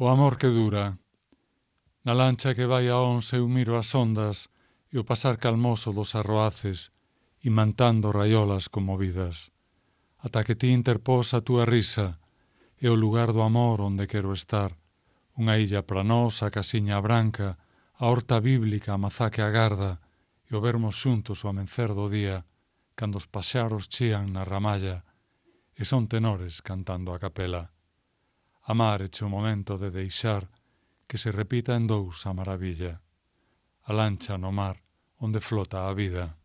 O amor que dura. Na lancha que vai a once eu miro as ondas e o pasar calmoso dos arroaces, imantando raiolas conmovidas, ata que ti interpós a túa risa, e o lugar do amor onde quero estar, unha illa para nós, a casiña branca, a horta bíblica, a mazá que agarda, e o vermos xuntos o amencer do día, cando os paxaros chían na ramalla, e son tenores cantando a capela. Amar eche o momento de deixar que se repita en dous a maravilla, a lancha no mar onde flota a vida.